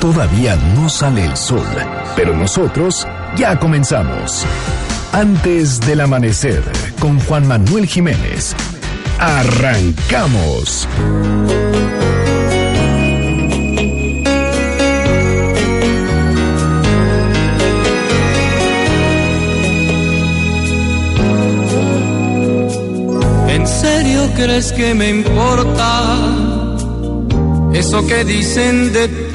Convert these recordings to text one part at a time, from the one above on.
Todavía no sale el sol, pero nosotros ya comenzamos. Antes del amanecer, con Juan Manuel Jiménez. Arrancamos. ¿En serio crees que me importa eso que dicen de ti?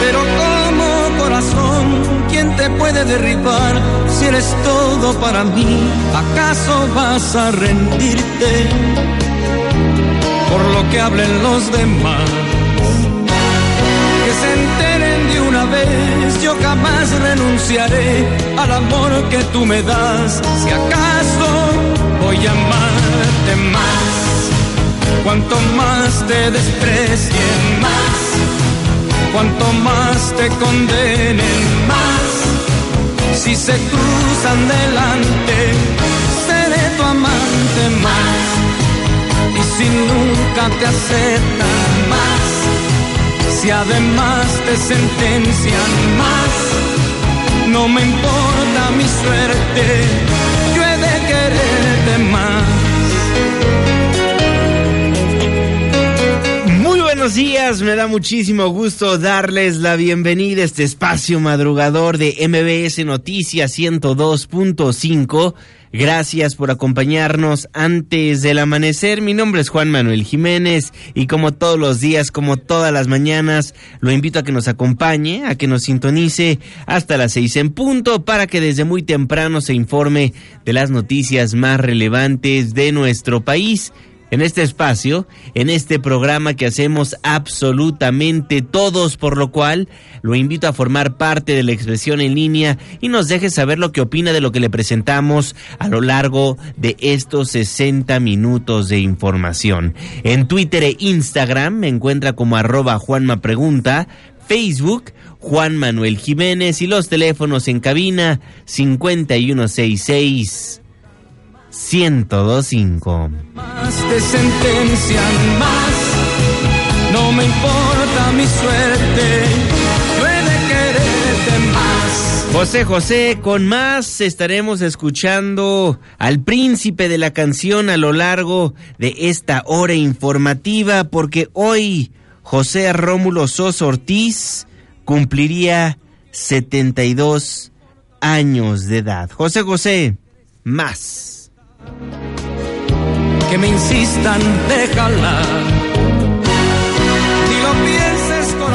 Pero como corazón, ¿quién te puede derribar si eres todo para mí? ¿Acaso vas a rendirte por lo que hablen los demás? Que se enteren de una vez, yo jamás renunciaré al amor que tú me das. Si acaso voy a amarte más, cuanto más te desprecien más, cuanto más te condenen más. Si se cruzan delante, seré tu amante más. Y si nunca te aceptan más, si además te sentencian más, no me importa mi suerte, yo he de quererte más. Buenos días, me da muchísimo gusto darles la bienvenida a este espacio madrugador de MBS Noticias 102.5. Gracias por acompañarnos antes del amanecer. Mi nombre es Juan Manuel Jiménez y como todos los días, como todas las mañanas, lo invito a que nos acompañe, a que nos sintonice hasta las seis en punto para que desde muy temprano se informe de las noticias más relevantes de nuestro país en este espacio, en este programa que hacemos absolutamente todos, por lo cual lo invito a formar parte de la expresión en línea y nos deje saber lo que opina de lo que le presentamos a lo largo de estos 60 minutos de información. En Twitter e Instagram me encuentra como arroba Juanma Pregunta, Facebook Juan Manuel Jiménez y los teléfonos en cabina 5166 1025. Más te sentencian más, no me importa mi suerte, yo he de quererte más. José José, con más estaremos escuchando al príncipe de la canción a lo largo de esta hora informativa, porque hoy José Rómulo Sosa Ortiz cumpliría 72 años de edad. José José, más. Que me insistan, déjala.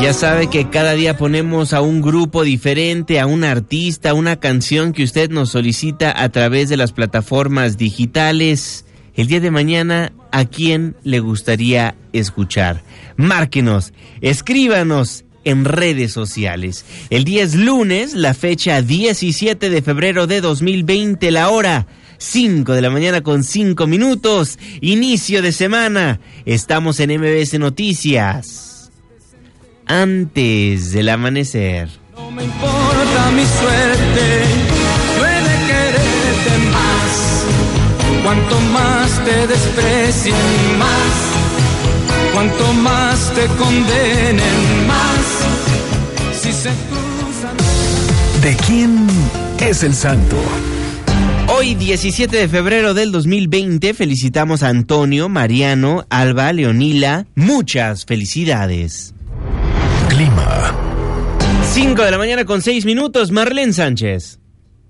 Ya sabe que cada día ponemos a un grupo diferente, a un artista, una canción que usted nos solicita a través de las plataformas digitales. El día de mañana, ¿a quién le gustaría escuchar? Márquenos, escríbanos en redes sociales. El día es lunes, la fecha 17 de febrero de 2020, la hora 5 de la mañana con 5 minutos, inicio de semana. Estamos en MBS Noticias. Antes del amanecer. No me importa mi suerte, yo he de quererte más. Cuanto más te desprecien más, cuanto más te condenen más. Si se cruzan. ¿De quién es el santo? Hoy, 17 de febrero del 2020, felicitamos a Antonio, Mariano, Alba, Leonila. Muchas felicidades. Clima. 5 de la mañana con 6 minutos, Marlene Sánchez.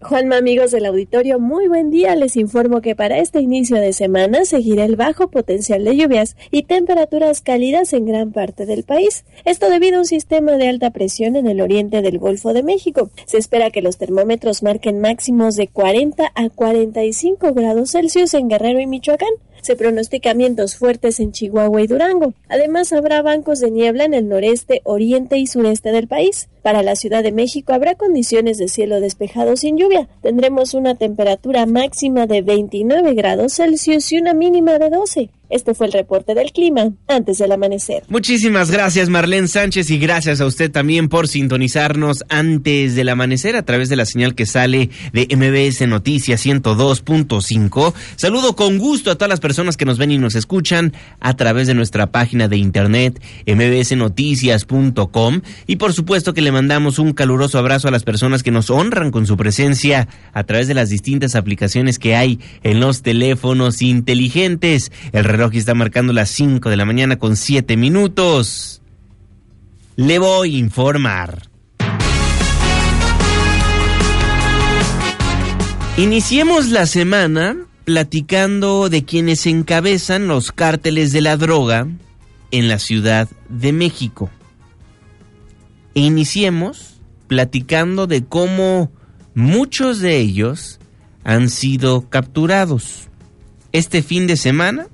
Juanma, amigos del auditorio, muy buen día. Les informo que para este inicio de semana seguirá el bajo potencial de lluvias y temperaturas cálidas en gran parte del país. Esto debido a un sistema de alta presión en el oriente del Golfo de México. Se espera que los termómetros marquen máximos de 40 a 45 grados Celsius en Guerrero y Michoacán. Se pronostican vientos fuertes en Chihuahua y Durango. Además, habrá bancos de niebla en el noreste, oriente y sureste del país. Para la Ciudad de México habrá condiciones de cielo despejado sin lluvia. Tendremos una temperatura máxima de 29 grados Celsius y una mínima de 12. Este fue el reporte del clima antes del amanecer. Muchísimas gracias Marlene Sánchez y gracias a usted también por sintonizarnos antes del amanecer a través de la señal que sale de MBS Noticias 102.5. Saludo con gusto a todas las personas que nos ven y nos escuchan a través de nuestra página de internet mbsnoticias.com y por supuesto que le mandamos un caluroso abrazo a las personas que nos honran con su presencia a través de las distintas aplicaciones que hay en los teléfonos inteligentes. El reloj está marcando las 5 de la mañana con 7 minutos. Le voy a informar. Iniciemos la semana platicando de quienes encabezan los cárteles de la droga en la Ciudad de México. E iniciemos platicando de cómo muchos de ellos han sido capturados. Este fin de semana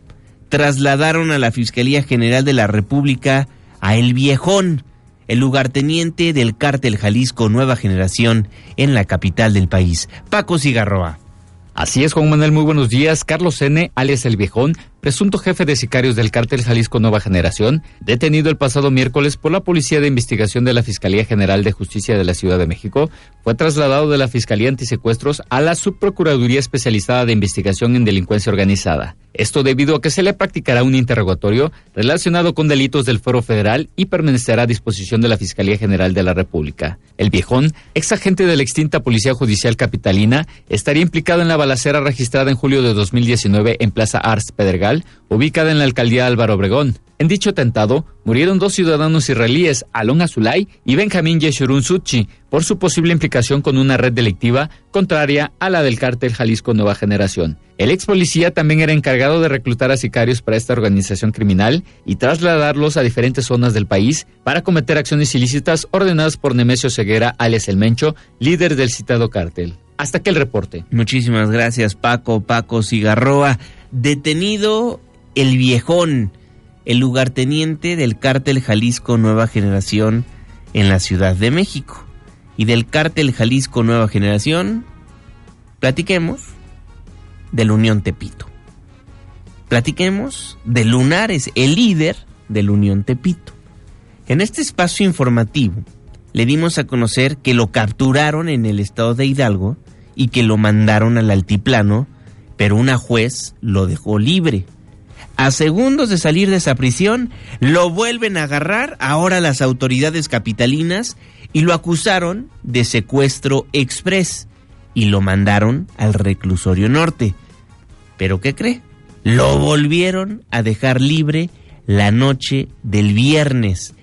trasladaron a la Fiscalía General de la República a El Viejón, el lugarteniente del cártel Jalisco Nueva Generación en la capital del país, Paco Cigarroa. Así es, Juan Manuel, muy buenos días. Carlos N., alias El Viejón, presunto jefe de sicarios del cártel Jalisco Nueva Generación, detenido el pasado miércoles por la Policía de Investigación de la Fiscalía General de Justicia de la Ciudad de México, fue trasladado de la Fiscalía Antisecuestros a la Subprocuraduría Especializada de Investigación en Delincuencia Organizada. Esto debido a que se le practicará un interrogatorio relacionado con delitos del Foro Federal y permanecerá a disposición de la Fiscalía General de la República. El viejón, ex agente de la extinta Policía Judicial Capitalina, estaría implicado en la balacera registrada en julio de 2019 en Plaza Ars Pedregal, ubicada en la alcaldía Álvaro Obregón. En dicho atentado murieron dos ciudadanos israelíes, Alon Azulay y Benjamín Yeshurun Suchi, por su posible implicación con una red delictiva contraria a la del cártel Jalisco Nueva Generación. El ex policía también era encargado de reclutar a sicarios para esta organización criminal y trasladarlos a diferentes zonas del país para cometer acciones ilícitas ordenadas por Nemesio Ceguera, alias El Mencho, líder del citado cártel. Hasta que el reporte. Muchísimas gracias, Paco, Paco Cigarroa. Detenido el viejón el lugarteniente del cártel Jalisco Nueva Generación en la Ciudad de México. Y del cártel Jalisco Nueva Generación, platiquemos del Unión Tepito. Platiquemos de Lunares, el líder del Unión Tepito. En este espacio informativo le dimos a conocer que lo capturaron en el estado de Hidalgo y que lo mandaron al altiplano, pero una juez lo dejó libre a segundos de salir de esa prisión, lo vuelven a agarrar ahora las autoridades capitalinas y lo acusaron de secuestro express y lo mandaron al reclusorio norte. ¿Pero qué cree? Lo volvieron a dejar libre la noche del viernes.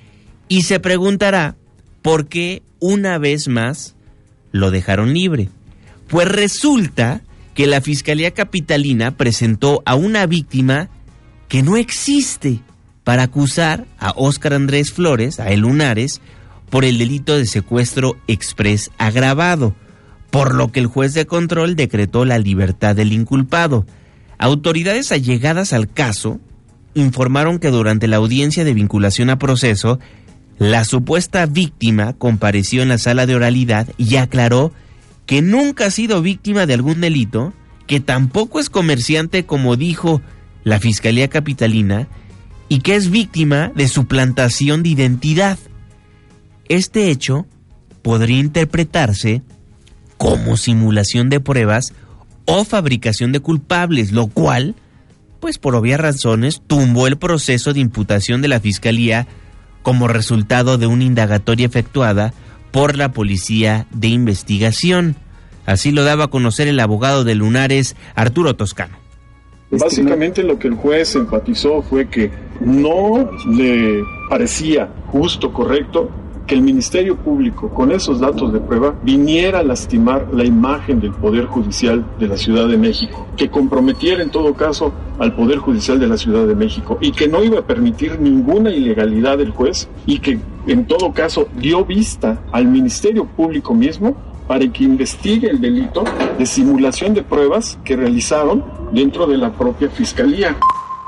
Y se preguntará por qué una vez más lo dejaron libre. Pues resulta que la Fiscalía Capitalina presentó a una víctima que no existe para acusar a Óscar Andrés Flores, a El Lunares, por el delito de secuestro express agravado, por lo que el juez de control decretó la libertad del inculpado. Autoridades allegadas al caso informaron que durante la audiencia de vinculación a proceso, la supuesta víctima compareció en la sala de oralidad y aclaró que nunca ha sido víctima de algún delito, que tampoco es comerciante como dijo la Fiscalía Capitalina y que es víctima de suplantación de identidad. Este hecho podría interpretarse como simulación de pruebas o fabricación de culpables, lo cual, pues por obvias razones, tumbó el proceso de imputación de la Fiscalía como resultado de una indagatoria efectuada por la Policía de Investigación. Así lo daba a conocer el abogado de Lunares, Arturo Toscano. Básicamente lo que el juez enfatizó fue que no le parecía justo, correcto, que el Ministerio Público, con esos datos de prueba, viniera a lastimar la imagen del Poder Judicial de la Ciudad de México, que comprometiera en todo caso al Poder Judicial de la Ciudad de México y que no iba a permitir ninguna ilegalidad del juez y que en todo caso dio vista al Ministerio Público mismo para que investigue el delito de simulación de pruebas que realizaron dentro de la propia fiscalía.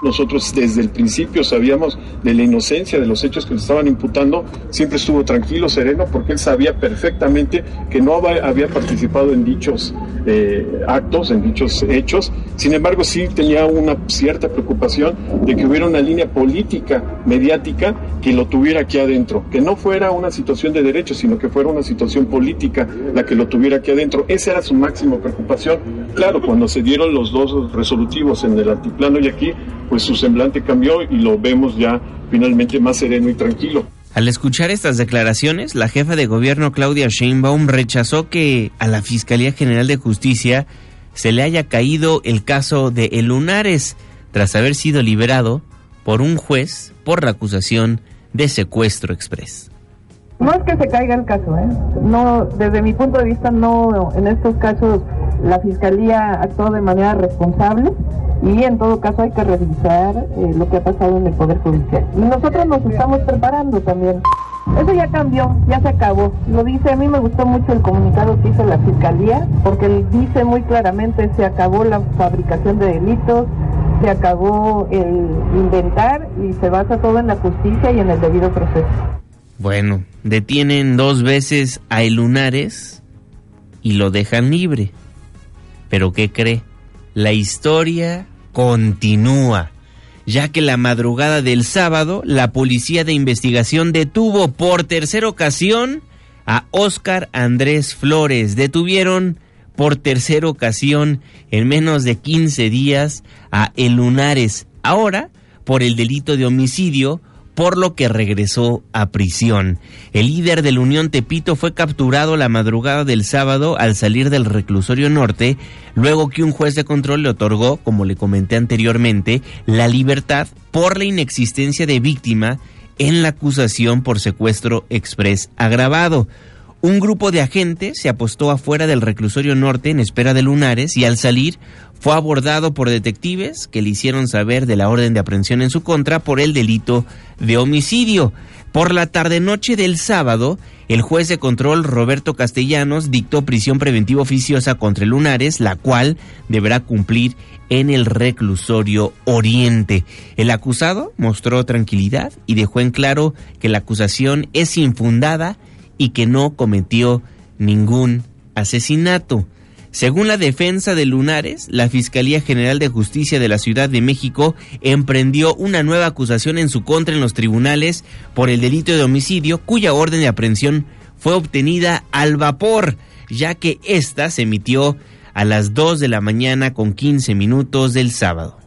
Nosotros desde el principio sabíamos de la inocencia de los hechos que le estaban imputando, siempre estuvo tranquilo, sereno, porque él sabía perfectamente que no había participado en dichos eh, actos, en dichos hechos. Sin embargo, sí tenía una cierta preocupación de que hubiera una línea política, mediática, que lo tuviera aquí adentro, que no fuera una situación de derecho, sino que fuera una situación política la que lo tuviera aquí adentro. Esa era su máxima preocupación. Claro, cuando se dieron los dos resolutivos en el altiplano y aquí, pues su semblante cambió y lo vemos ya finalmente más sereno y tranquilo. Al escuchar estas declaraciones, la jefa de gobierno Claudia Sheinbaum rechazó que a la Fiscalía General de Justicia se le haya caído el caso de El Lunares tras haber sido liberado por un juez por la acusación de secuestro express. No es que se caiga el caso, ¿eh? No, desde mi punto de vista, no, en estos casos la fiscalía actuó de manera responsable y en todo caso hay que revisar eh, lo que ha pasado en el Poder Judicial. Y nosotros nos estamos preparando también. Eso ya cambió, ya se acabó. Lo dice, a mí me gustó mucho el comunicado que hizo la Fiscalía, porque dice muy claramente se acabó la fabricación de delitos, se acabó el inventar y se basa todo en la justicia y en el debido proceso. Bueno, detienen dos veces a El Lunares y lo dejan libre. Pero ¿qué cree? La historia continúa, ya que la madrugada del sábado la policía de investigación detuvo por tercera ocasión a Óscar Andrés Flores. Detuvieron por tercera ocasión en menos de 15 días a El Lunares, ahora por el delito de homicidio por lo que regresó a prisión. El líder de la Unión Tepito fue capturado la madrugada del sábado al salir del reclusorio norte, luego que un juez de control le otorgó, como le comenté anteriormente, la libertad por la inexistencia de víctima en la acusación por secuestro express agravado. Un grupo de agentes se apostó afuera del reclusorio norte en espera de lunares y al salir fue abordado por detectives que le hicieron saber de la orden de aprehensión en su contra por el delito de homicidio. Por la tarde-noche del sábado, el juez de control Roberto Castellanos dictó prisión preventiva oficiosa contra Lunares, la cual deberá cumplir en el reclusorio Oriente. El acusado mostró tranquilidad y dejó en claro que la acusación es infundada y que no cometió ningún asesinato. Según la defensa de Lunares, la Fiscalía General de Justicia de la Ciudad de México emprendió una nueva acusación en su contra en los tribunales por el delito de homicidio, cuya orden de aprehensión fue obtenida al vapor, ya que ésta se emitió a las 2 de la mañana con 15 minutos del sábado.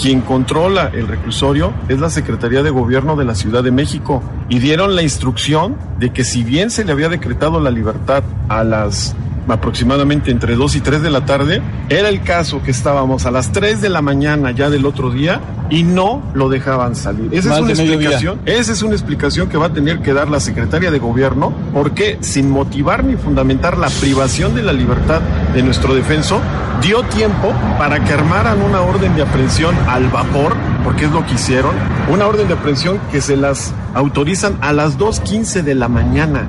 Quien controla el reclusorio es la Secretaría de Gobierno de la Ciudad de México y dieron la instrucción de que si bien se le había decretado la libertad a las aproximadamente entre 2 y 3 de la tarde, era el caso que estábamos a las 3 de la mañana ya del otro día y no lo dejaban salir. Esa es una explicación, esa es una explicación que va a tener que dar la secretaria de gobierno, porque sin motivar ni fundamentar la privación de la libertad de nuestro defenso, dio tiempo para que armaran una orden de aprehensión al vapor, porque es lo que hicieron, una orden de aprehensión que se las autorizan a las 2.15 de la mañana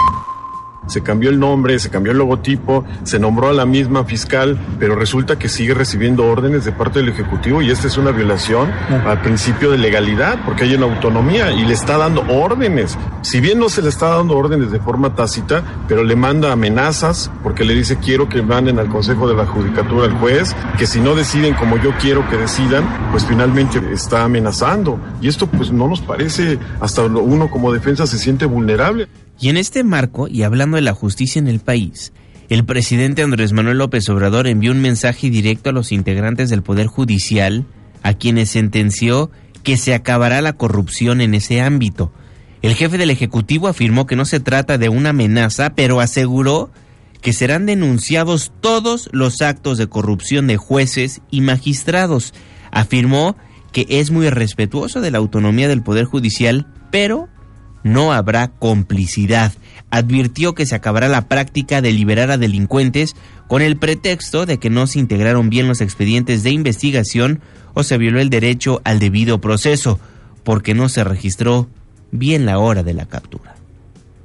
se cambió el nombre, se cambió el logotipo, se nombró a la misma fiscal, pero resulta que sigue recibiendo órdenes de parte del Ejecutivo y esta es una violación al principio de legalidad, porque hay una autonomía y le está dando órdenes. Si bien no se le está dando órdenes de forma tácita, pero le manda amenazas porque le dice quiero que manden al Consejo de la Judicatura al juez, que si no deciden como yo quiero que decidan, pues finalmente está amenazando. Y esto pues no nos parece, hasta uno como defensa se siente vulnerable. Y en este marco, y hablando de la justicia en el país, el presidente Andrés Manuel López Obrador envió un mensaje directo a los integrantes del Poder Judicial, a quienes sentenció que se acabará la corrupción en ese ámbito. El jefe del Ejecutivo afirmó que no se trata de una amenaza, pero aseguró que serán denunciados todos los actos de corrupción de jueces y magistrados. Afirmó que es muy respetuoso de la autonomía del Poder Judicial, pero no habrá complicidad. Advirtió que se acabará la práctica de liberar a delincuentes con el pretexto de que no se integraron bien los expedientes de investigación o se violó el derecho al debido proceso, porque no se registró bien la hora de la captura.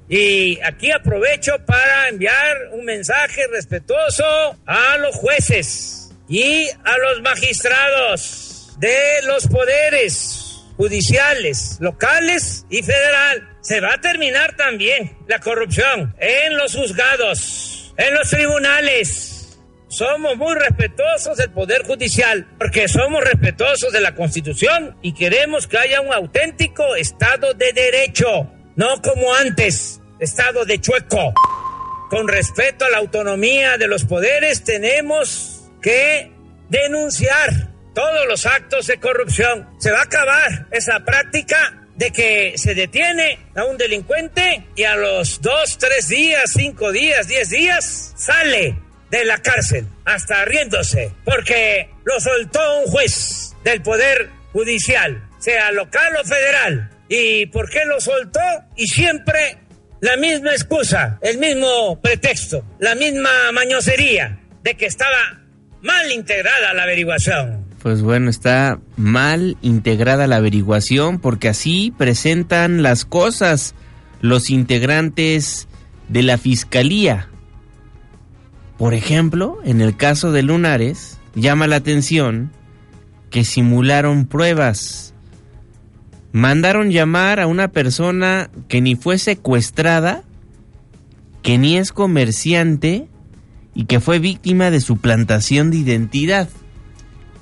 Y aquí aprovecho para enviar un mensaje respetuoso a los jueces y a los magistrados de los poderes judiciales, locales y federal. Se va a terminar también la corrupción en los juzgados, en los tribunales. Somos muy respetuosos del Poder Judicial porque somos respetuosos de la Constitución y queremos que haya un auténtico Estado de Derecho, no como antes, Estado de chueco. Con respeto a la autonomía de los poderes tenemos que denunciar todos los actos de corrupción. Se va a acabar esa práctica de que se detiene a un delincuente y a los dos, tres días, cinco días, diez días sale de la cárcel, hasta riéndose, porque lo soltó un juez del Poder Judicial, sea local o federal. ¿Y por qué lo soltó? Y siempre la misma excusa, el mismo pretexto, la misma mañosería de que estaba mal integrada la averiguación. Pues bueno, está mal integrada la averiguación porque así presentan las cosas los integrantes de la Fiscalía. Por ejemplo, en el caso de Lunares, llama la atención que simularon pruebas. Mandaron llamar a una persona que ni fue secuestrada, que ni es comerciante y que fue víctima de suplantación de identidad.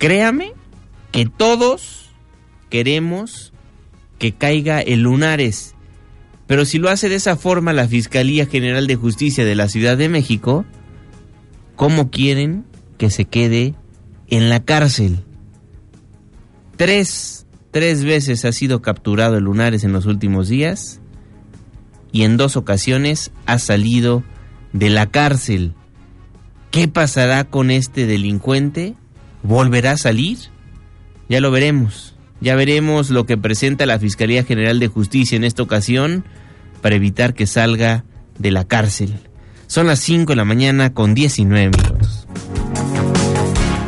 Créame que todos queremos que caiga el Lunares, pero si lo hace de esa forma la Fiscalía General de Justicia de la Ciudad de México, ¿Cómo quieren que se quede en la cárcel? Tres, tres veces ha sido capturado el Lunares en los últimos días y en dos ocasiones ha salido de la cárcel. ¿Qué pasará con este delincuente? ¿Volverá a salir? Ya lo veremos. Ya veremos lo que presenta la Fiscalía General de Justicia en esta ocasión para evitar que salga de la cárcel. Son las 5 de la mañana con 19 minutos.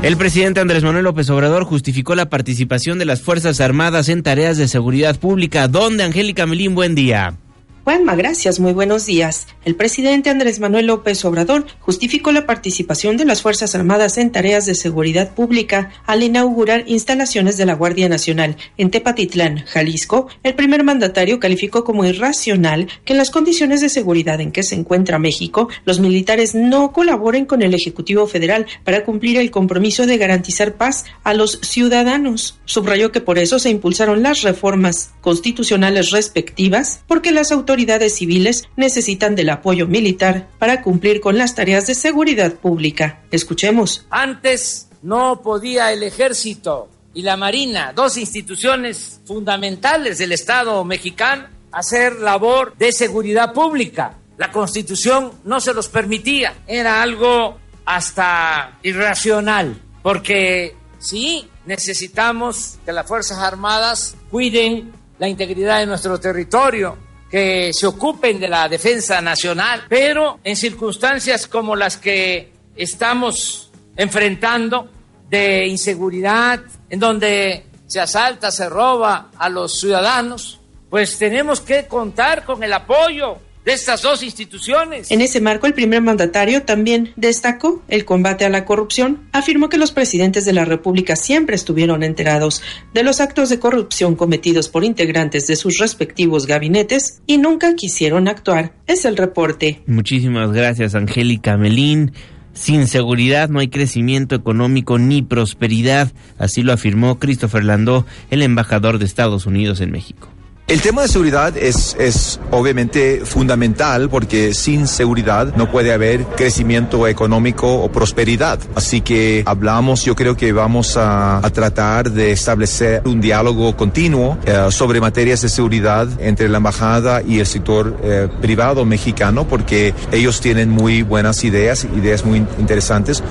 El presidente Andrés Manuel López Obrador justificó la participación de las Fuerzas Armadas en tareas de seguridad pública. ¿Dónde, Angélica Melín? Buen día. Juanma, gracias, muy buenos días. El presidente Andrés Manuel López Obrador justificó la participación de las Fuerzas Armadas en tareas de seguridad pública al inaugurar instalaciones de la Guardia Nacional en Tepatitlán, Jalisco. El primer mandatario calificó como irracional que en las condiciones de seguridad en que se encuentra México, los militares no colaboren con el Ejecutivo Federal para cumplir el compromiso de garantizar paz a los ciudadanos. Subrayó que por eso se impulsaron las reformas constitucionales respectivas, porque las autoridades autoridades civiles necesitan del apoyo militar para cumplir con las tareas de seguridad pública. Escuchemos. Antes no podía el ejército y la marina, dos instituciones fundamentales del Estado mexicano, hacer labor de seguridad pública. La constitución no se los permitía. Era algo hasta irracional, porque sí necesitamos que las Fuerzas Armadas cuiden la integridad de nuestro territorio, que se ocupen de la defensa nacional, pero en circunstancias como las que estamos enfrentando de inseguridad, en donde se asalta, se roba a los ciudadanos, pues tenemos que contar con el apoyo de estas dos instituciones. En ese marco, el primer mandatario también destacó el combate a la corrupción. Afirmó que los presidentes de la República siempre estuvieron enterados de los actos de corrupción cometidos por integrantes de sus respectivos gabinetes y nunca quisieron actuar. Es el reporte. Muchísimas gracias, Angélica Melín. Sin seguridad no hay crecimiento económico ni prosperidad, así lo afirmó Christopher Landó, el embajador de Estados Unidos en México. El tema de seguridad es, es obviamente fundamental porque sin seguridad no puede haber crecimiento económico o prosperidad. Así que hablamos, yo creo que vamos a, a tratar de establecer un diálogo continuo eh, sobre materias de seguridad entre la embajada y el sector eh, privado mexicano porque ellos tienen muy buenas ideas, ideas muy interesantes.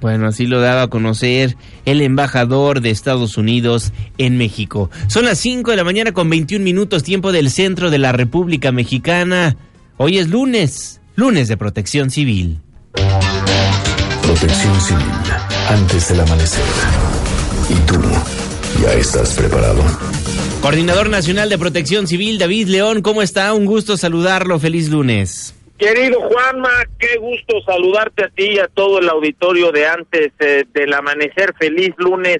Bueno, así lo daba a conocer el embajador de Estados Unidos en México. Son las 5 de la mañana con 21 minutos tiempo del centro de la República Mexicana. Hoy es lunes, lunes de protección civil. Protección civil, antes del amanecer. ¿Y tú ya estás preparado? Coordinador Nacional de Protección Civil, David León, ¿cómo está? Un gusto saludarlo. Feliz lunes. Querido Juanma, qué gusto saludarte a ti y a todo el auditorio de antes eh, del amanecer. Feliz lunes.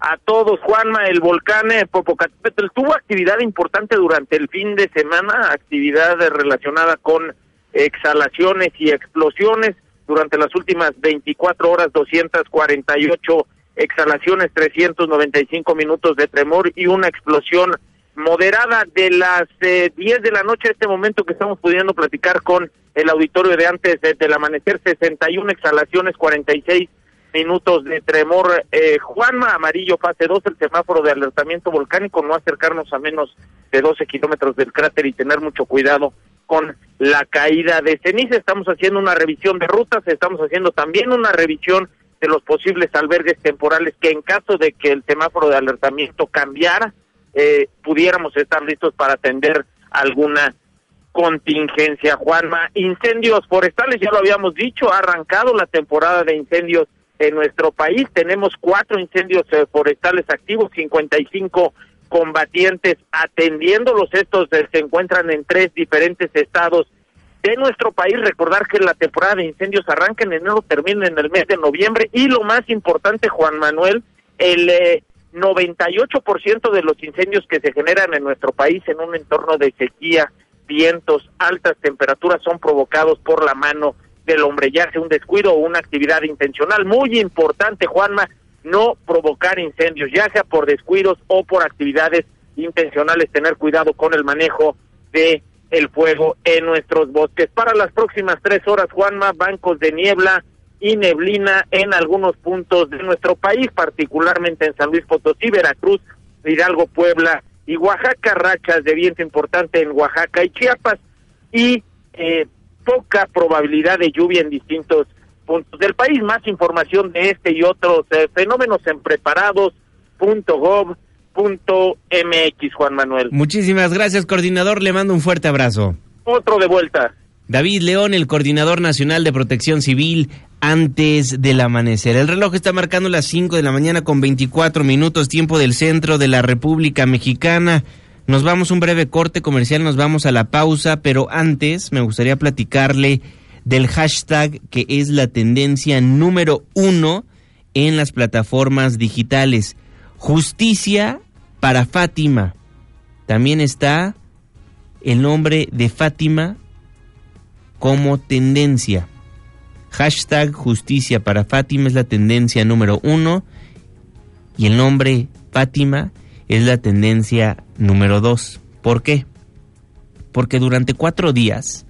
a todos. Juanma, el volcán eh, Popocatépetl tuvo actividad importante durante el fin de semana, actividad relacionada con exhalaciones y explosiones. Durante las últimas 24 horas, 248 exhalaciones, 395 minutos de tremor y una explosión moderada de las eh, 10 de la noche a este momento que estamos pudiendo platicar con el auditorio de antes del amanecer, 61 exhalaciones, 46 minutos de tremor. Eh, Juanma, amarillo, fase 2, el semáforo de alertamiento volcánico, no acercarnos a menos de 12 kilómetros del cráter y tener mucho cuidado con la caída de ceniza. Estamos haciendo una revisión de rutas, estamos haciendo también una revisión de los posibles albergues temporales que en caso de que el semáforo de alertamiento cambiara, eh, pudiéramos estar listos para atender alguna contingencia. Juanma, incendios forestales, ya lo habíamos dicho, ha arrancado la temporada de incendios en nuestro país. Tenemos cuatro incendios eh, forestales activos, 55 combatientes atendiéndolos. Estos se encuentran en tres diferentes estados de nuestro país. Recordar que la temporada de incendios arranca en enero, termina en el mes de noviembre. Y lo más importante, Juan Manuel, el eh, 98% de los incendios que se generan en nuestro país en un entorno de sequía, vientos, altas temperaturas son provocados por la mano del hombre, ya sea un descuido o una actividad intencional. Muy importante, Juanma, no provocar incendios, ya sea por descuidos o por actividades intencionales, tener cuidado con el manejo de el fuego en nuestros bosques. Para las próximas tres horas, Juanma, bancos de niebla y neblina en algunos puntos de nuestro país, particularmente en San Luis Potosí, Veracruz, Hidalgo, Puebla y Oaxaca, rachas de viento importante en Oaxaca y Chiapas y eh, poca probabilidad de lluvia en distintos puntos del país. Más información de este y otros eh, fenómenos en preparados.gov.mx, Juan Manuel. Muchísimas gracias, coordinador. Le mando un fuerte abrazo. Otro de vuelta. David León, el coordinador nacional de protección civil, antes del amanecer. El reloj está marcando las 5 de la mañana con 24 minutos, tiempo del centro de la República Mexicana. Nos vamos un breve corte comercial, nos vamos a la pausa, pero antes me gustaría platicarle del hashtag que es la tendencia número uno en las plataformas digitales. Justicia para Fátima. También está el nombre de Fátima como tendencia. Hashtag justicia para Fátima es la tendencia número uno y el nombre Fátima es la tendencia número dos. ¿Por qué? Porque durante cuatro días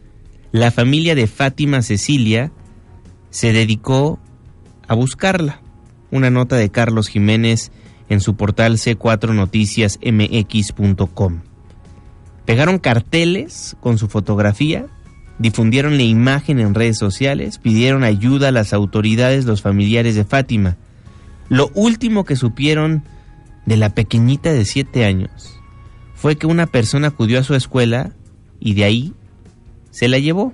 la familia de Fátima Cecilia se dedicó a buscarla. Una nota de Carlos Jiménez en su portal c4noticiasmx.com. Pegaron carteles con su fotografía difundieron la imagen en redes sociales, pidieron ayuda a las autoridades, los familiares de Fátima. Lo último que supieron de la pequeñita de siete años fue que una persona acudió a su escuela y de ahí se la llevó.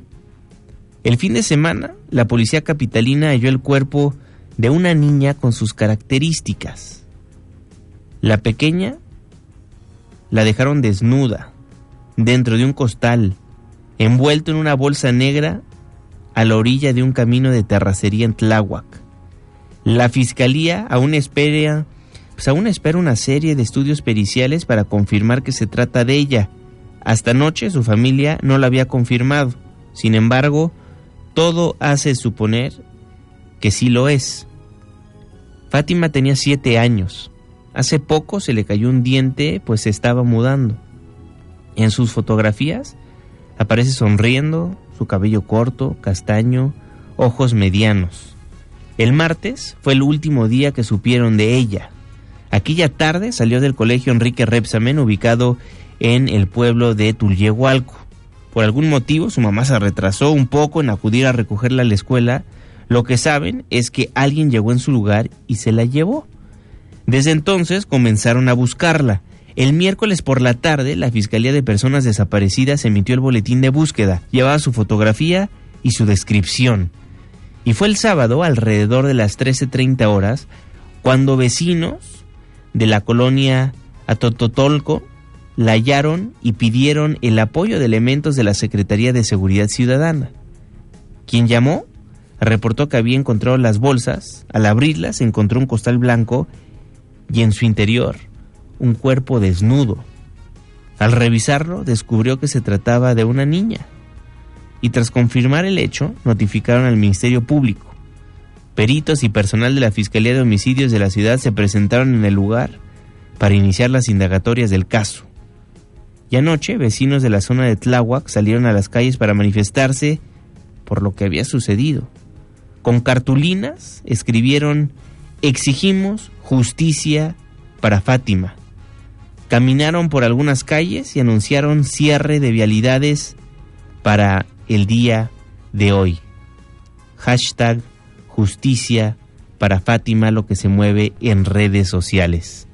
El fin de semana, la policía capitalina halló el cuerpo de una niña con sus características. La pequeña la dejaron desnuda dentro de un costal envuelto en una bolsa negra a la orilla de un camino de terracería en Tláhuac. La fiscalía aún espera, pues aún espera una serie de estudios periciales para confirmar que se trata de ella. Hasta anoche su familia no la había confirmado. Sin embargo, todo hace suponer que sí lo es. Fátima tenía siete años. Hace poco se le cayó un diente, pues se estaba mudando. En sus fotografías Aparece sonriendo, su cabello corto, castaño, ojos medianos. El martes fue el último día que supieron de ella. Aquella tarde salió del colegio Enrique Repsamen, ubicado en el pueblo de Tulyehualco. Por algún motivo su mamá se retrasó un poco en acudir a recogerla a la escuela. Lo que saben es que alguien llegó en su lugar y se la llevó. Desde entonces comenzaron a buscarla. El miércoles por la tarde, la Fiscalía de Personas Desaparecidas emitió el boletín de búsqueda. Llevaba su fotografía y su descripción. Y fue el sábado, alrededor de las 13.30 horas, cuando vecinos de la colonia Atototolco la hallaron y pidieron el apoyo de elementos de la Secretaría de Seguridad Ciudadana. Quien llamó reportó que había encontrado las bolsas. Al abrirlas encontró un costal blanco y en su interior un cuerpo desnudo. Al revisarlo descubrió que se trataba de una niña y tras confirmar el hecho notificaron al Ministerio Público. Peritos y personal de la Fiscalía de Homicidios de la ciudad se presentaron en el lugar para iniciar las indagatorias del caso. Y anoche, vecinos de la zona de Tláhuac salieron a las calles para manifestarse por lo que había sucedido. Con cartulinas escribieron Exigimos justicia para Fátima. Caminaron por algunas calles y anunciaron cierre de vialidades para el día de hoy. Hashtag justicia para Fátima, lo que se mueve en redes sociales.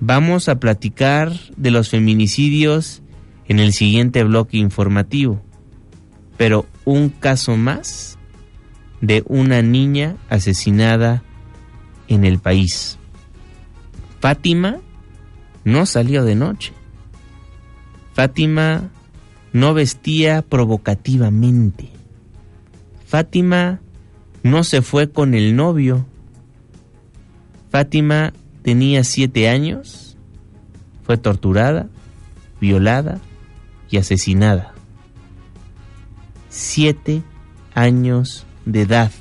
Vamos a platicar de los feminicidios en el siguiente bloque informativo, pero un caso más de una niña asesinada en el país. Fátima no salió de noche. Fátima no vestía provocativamente. Fátima no se fue con el novio. Fátima tenía siete años, fue torturada, violada y asesinada. Siete años de edad.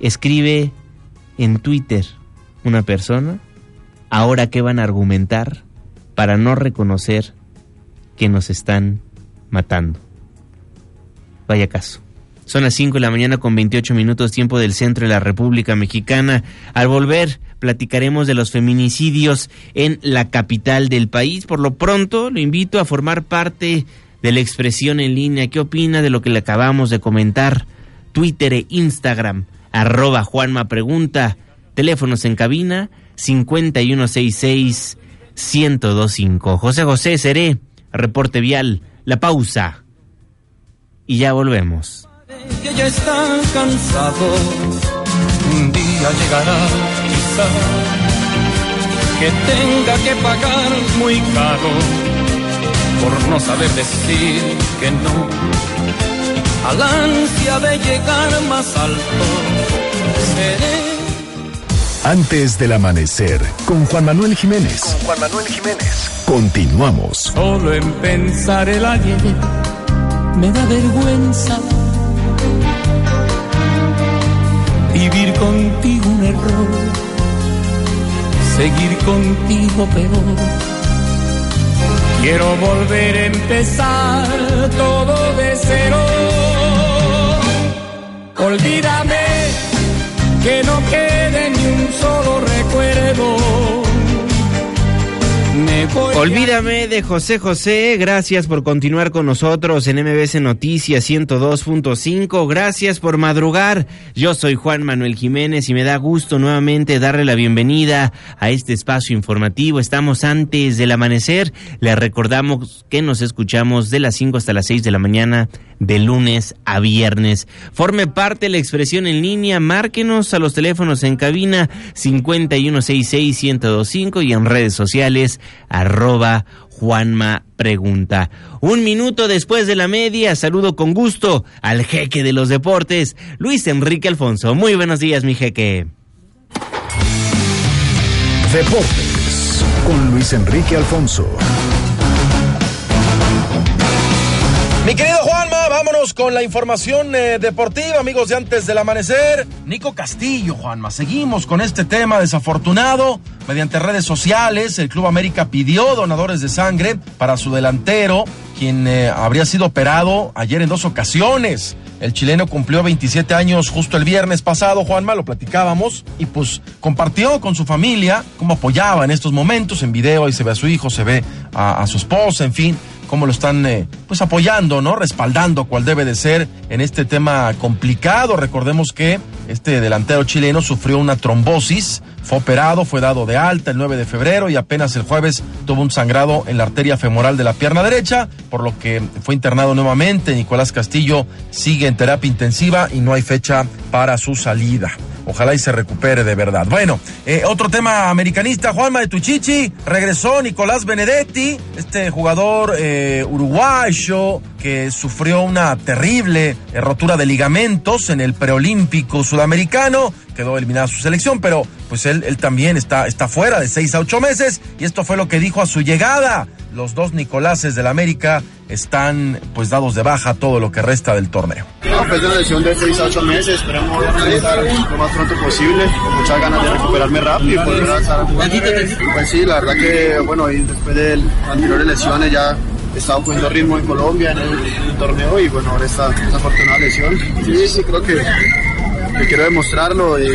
Escribe en Twitter una persona, ahora qué van a argumentar para no reconocer que nos están matando. Vaya caso. Son las 5 de la mañana con 28 minutos tiempo del centro de la República Mexicana. Al volver platicaremos de los feminicidios en la capital del país. Por lo pronto lo invito a formar parte de la expresión en línea. ¿Qué opina de lo que le acabamos de comentar? Twitter e Instagram, arroba Juanma Pregunta, teléfonos en cabina 5166-1025. José José Seré, reporte vial, la pausa. Y ya volvemos. Que ya está cansado, un día llegará quizá que tenga que pagar muy caro por no saber decir que no a la ansia de llegar más alto. Seré Antes del amanecer, con Juan Manuel Jiménez. Con Juan Manuel Jiménez. Continuamos. Solo en pensar el ayer me da vergüenza. Vivir contigo un error, seguir contigo peor. Quiero volver a empezar todo de cero. Olvídame que no quede ni un solo recuerdo. Olvídame de José José, gracias por continuar con nosotros en MBC Noticias 102.5, gracias por madrugar. Yo soy Juan Manuel Jiménez y me da gusto nuevamente darle la bienvenida a este espacio informativo. Estamos antes del amanecer, le recordamos que nos escuchamos de las 5 hasta las 6 de la mañana de lunes a viernes. Forme parte de la expresión en línea, márquenos a los teléfonos en cabina 5166-1025 y en redes sociales arroba Juanma Pregunta. Un minuto después de la media, saludo con gusto al jeque de los deportes, Luis Enrique Alfonso. Muy buenos días, mi jeque. Deportes con Luis Enrique Alfonso. Mi querido Juanma, vámonos con la información eh, deportiva, amigos de antes del amanecer. Nico Castillo, Juanma, seguimos con este tema desafortunado. Mediante redes sociales, el Club América pidió donadores de sangre para su delantero, quien eh, habría sido operado ayer en dos ocasiones. El chileno cumplió 27 años justo el viernes pasado, Juanma, lo platicábamos, y pues compartió con su familia cómo apoyaba en estos momentos. En video ahí se ve a su hijo, se ve a, a su esposa, en fin cómo lo están eh, pues apoyando, ¿no? Respaldando cual debe de ser en este tema complicado. Recordemos que este delantero chileno sufrió una trombosis, fue operado, fue dado de alta el 9 de febrero y apenas el jueves tuvo un sangrado en la arteria femoral de la pierna derecha, por lo que fue internado nuevamente. Nicolás Castillo sigue en terapia intensiva y no hay fecha para su salida. ojalá y se recupere de verdad. Bueno, eh, otro tema americanista, Juanma de Tuchichi, regresó Nicolás Benedetti, este jugador eh, uruguayo que sufrió una terrible eh, rotura de ligamentos en el preolímpico sudamericano, quedó eliminada su selección, pero pues él, él también está, está fuera de seis a ocho meses. Y esto fue lo que dijo a su llegada. Los dos Nicoláses del América están pues dados de baja todo lo que resta del torneo. No, pues de una lesión de 6 a 8 meses, esperemos regresar lo más pronto posible, con muchas ganas de recuperarme rápido y poder estar Pues sí, la verdad que bueno, y después de las anteriores lesiones ya estado cogiendo ritmo en Colombia en el, torneo y bueno, ahora esta, esta afortunada lesión. Sí, sí, creo que, que quiero demostrarlo y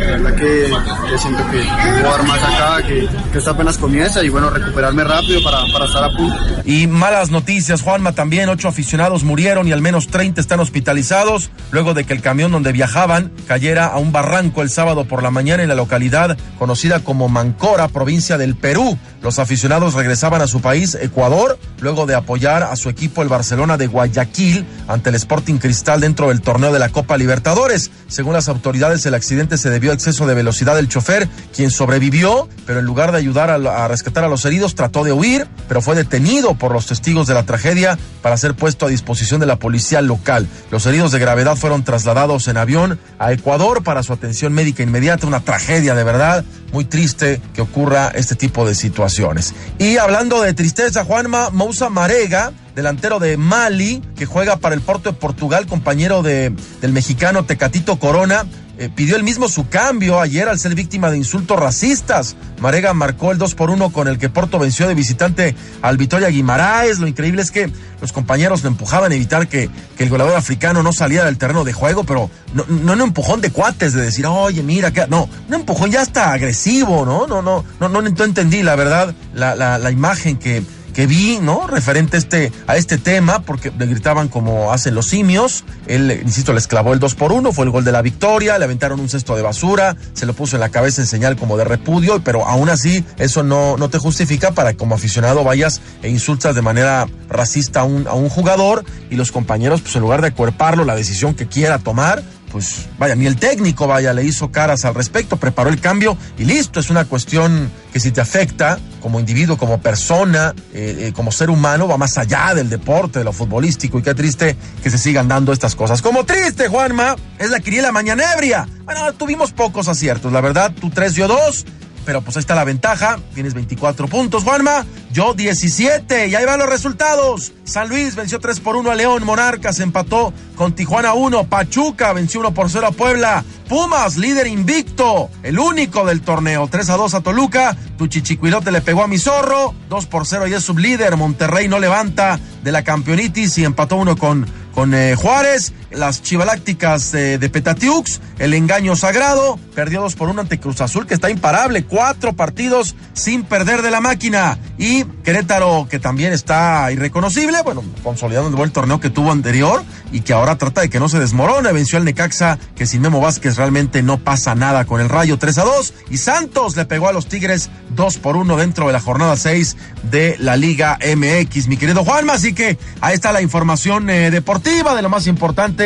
la verdad que, que siento que puedo dar más acá, que, que esto apenas comienza y bueno, recuperarme rápido para, para estar a punto. Y malas noticias, Juanma, también ocho aficionados murieron y al menos 30 están hospitalizados luego de que el camión donde viajaban cayera a un barranco el sábado por la mañana en la localidad conocida como Mancora, provincia del Perú. Los aficionados regresaban a su país, Ecuador, luego de apoyar a su equipo el Barcelona de Guayaquil ante el Sporting Cristal dentro del torneo de la Copa Libertadores. Según las autoridades, el accidente se debió exceso de velocidad del chofer, quien sobrevivió, pero en lugar de ayudar a, rescatar a los heridos, trató de huir, pero fue detenido por los testigos de la tragedia para ser puesto a disposición de la policía local. Los heridos de gravedad fueron trasladados en avión a Ecuador para su atención médica inmediata. Una tragedia de verdad, muy triste que ocurra este tipo de situaciones. Y hablando de tristeza, Juanma Moussa Marega, delantero de Mali, que juega para el Porto de Portugal, compañero de, del mexicano Tecatito Corona, eh, pidió el mismo su cambio ayer al ser víctima de insultos racistas. Marega marcó el 2 por 1 con el que Porto venció de visitante al Vitoria Guimaraes. Lo increíble es que los compañeros lo empujaban a evitar que, el goleador africano no saliera del terreno de juego, pero no, no un empujón de cuates de decir, oye, mira, que no, un empujón ya está agresivo, ¿no? No, no, no, no, no entendí, la verdad, la imagen que que vi, ¿no? Referente a este, a este tema, porque le gritaban como hacen los simios. Él, insisto, les clavó el 2 por 1, fue el gol de la victoria, le aventaron un cesto de basura, se lo puso en la cabeza en señal como de repudio, pero aún así eso no, no te justifica para que como aficionado vayas e insultas de manera racista a un, a un jugador y los compañeros, pues en lugar de acuerparlo, la decisión que quiera tomar, pues vaya, ni el técnico, vaya, le hizo caras al respecto, preparó el cambio y listo, es una cuestión que si te afecta como individuo, como persona, eh, eh, como ser humano, va más allá del deporte, de lo futbolístico y qué triste que se sigan dando estas cosas. Como triste, Juanma, es la quiniela mañanebria. Bueno, tuvimos pocos aciertos, la verdad, tú tres, yo dos. Pero pues ahí está la ventaja. Tienes 24 puntos, Juanma. Yo 17. Y ahí van los resultados. San Luis venció 3 por 1 a León. Monarcas empató con Tijuana 1. Pachuca venció 1 por 0 a Puebla. Pumas, líder invicto. El único del torneo. 3 a 2 a Toluca. Tuchichicuilote le pegó a mi zorro. 2 por 0 y es sublíder. Monterrey no levanta de la campeonitis y empató uno con, con eh, Juárez. Las chivalácticas eh, de Petatiux. El engaño sagrado. Perdió 2 por 1 ante Cruz Azul, que está imparable. Cuatro partidos sin perder de la máquina. Y Querétaro, que también está irreconocible. Bueno, consolidando el torneo que tuvo anterior y que ahora trata de que no se desmorone. Venció al Necaxa, que sin Memo Vázquez realmente no pasa nada con el Rayo 3 a 2. Y Santos le pegó a los Tigres 2 por 1 dentro de la jornada 6 de la Liga MX, mi querido Juanma. Así que ahí está la información eh, deportiva de lo más importante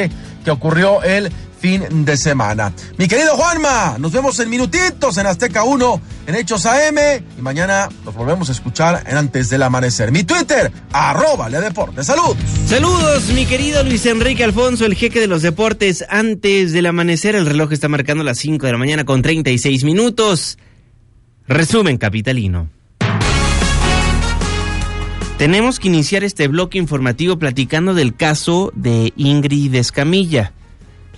que ocurrió el fin de semana. Mi querido Juanma, nos vemos en minutitos en Azteca 1, en Hechos AM, y mañana nos volvemos a escuchar en Antes del Amanecer. Mi Twitter, arroba le deporte. Saludos. Saludos, mi querido Luis Enrique Alfonso, el jeque de los deportes. Antes del amanecer, el reloj está marcando las 5 de la mañana con 36 minutos. Resumen capitalino. Tenemos que iniciar este bloque informativo platicando del caso de Ingrid Escamilla,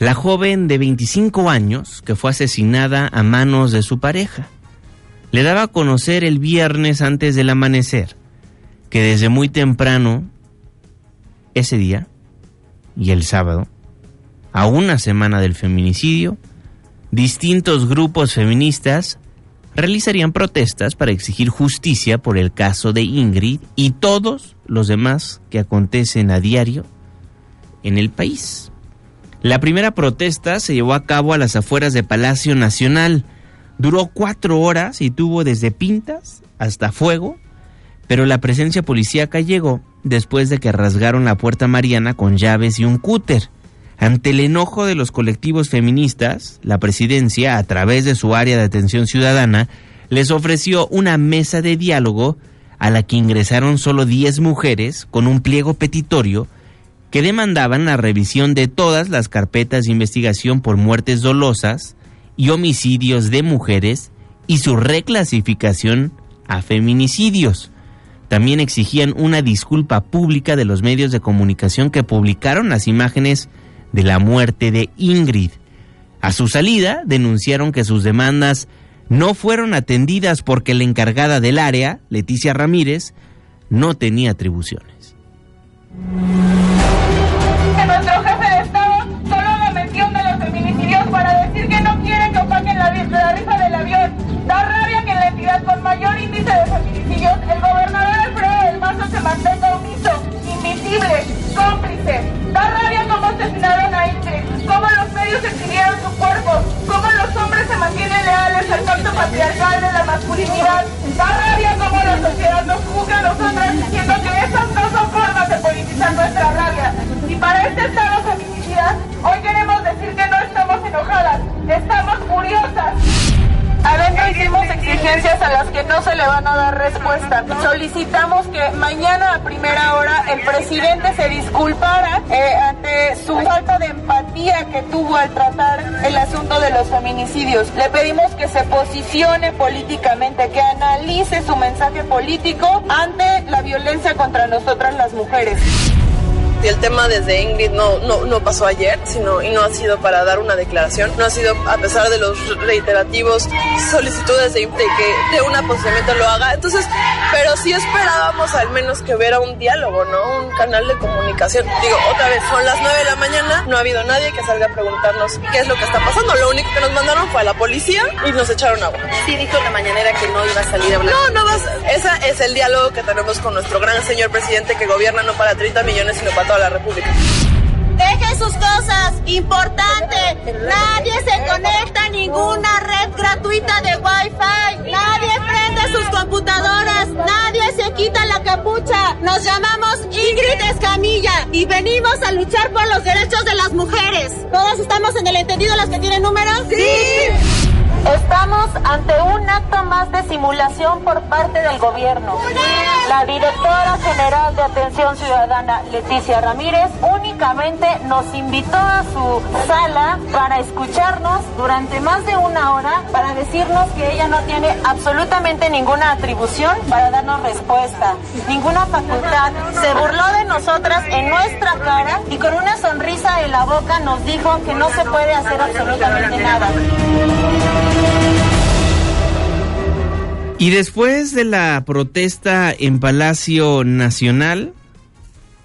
la joven de 25 años que fue asesinada a manos de su pareja. Le daba a conocer el viernes antes del amanecer que desde muy temprano, ese día y el sábado, a una semana del feminicidio, distintos grupos feministas realizarían protestas para exigir justicia por el caso de Ingrid y todos los demás que acontecen a diario en el país. La primera protesta se llevó a cabo a las afueras de Palacio Nacional. Duró cuatro horas y tuvo desde pintas hasta fuego, pero la presencia policíaca llegó después de que rasgaron la puerta mariana con llaves y un cúter. Ante el enojo de los colectivos feministas, la presidencia, a través de su área de atención ciudadana, les ofreció una mesa de diálogo a la que ingresaron solo 10 mujeres con un pliego petitorio que demandaban la revisión de todas las carpetas de investigación por muertes dolosas y homicidios de mujeres y su reclasificación a feminicidios. También exigían una disculpa pública de los medios de comunicación que publicaron las imágenes de la muerte de Ingrid. A su salida denunciaron que sus demandas no fueron atendidas porque la encargada del área, Leticia Ramírez, no tenía atribuciones. Nuestro jefe de Estado solo la mención de los feminicidios para decir que no quiere que opaquen la, la rifa del avión. Da rabia que en la entidad con mayor índice de feminicidios, el gobernador Alfredo del Mazo se mantenga omiso, invisible, cómplice. Asesinaron a cómo los medios exhibieron su cuerpo, cómo los hombres se mantienen leales al pacto patriarcal de la masculinidad. Da rabia cómo la sociedad nos juzga a nosotras diciendo que esas no son formas de politizar nuestra rabia. Y para este estado feminicida, hoy queremos decir que no estamos enojadas, estamos furiosas. Hicimos exigencias a las que no se le van a dar respuesta. Solicitamos que mañana a primera hora el presidente se disculpara eh, ante su falta de empatía que tuvo al tratar el asunto de los feminicidios. Le pedimos que se posicione políticamente, que analice su mensaje político ante la violencia contra nosotras las mujeres y el tema desde Ingrid no, no, no pasó ayer, sino y no ha sido para dar una declaración, no ha sido a pesar de los reiterativos solicitudes de, de que de un posicionamiento lo haga. Entonces, pero sí esperábamos al menos que hubiera un diálogo, ¿no? Un canal de comunicación. Digo, otra vez, son las 9 de la mañana, no ha habido nadie que salga a preguntarnos qué es lo que está pasando. Lo único que nos mandaron fue a la policía y nos echaron agua. Sí, dijo la mañanera que no iba a salir a hablar. No, no vas. Ese es el diálogo que tenemos con nuestro gran señor presidente que gobierna no para 30 millones, sino para toda la República. Dejen sus cosas, importante. Nadie se conecta a ninguna red gratuita de Wi-Fi. Nadie prende sus computadoras. Nadie se quita la capucha. Nos llamamos Ingrid Escamilla y venimos a luchar por los derechos de las mujeres. ¿Todos estamos en el entendido las que tienen números? Sí. Estamos ante un acto más de simulación por parte del gobierno. La directora general de Atención Ciudadana, Leticia Ramírez, únicamente nos invitó a su sala para escucharnos durante más de una hora para decirnos que ella no tiene absolutamente ninguna atribución para darnos respuesta, ninguna facultad. Se burló de nosotras en nuestra cara y con una sonrisa en la boca nos dijo que no se puede hacer absolutamente nada. Y después de la protesta en Palacio Nacional,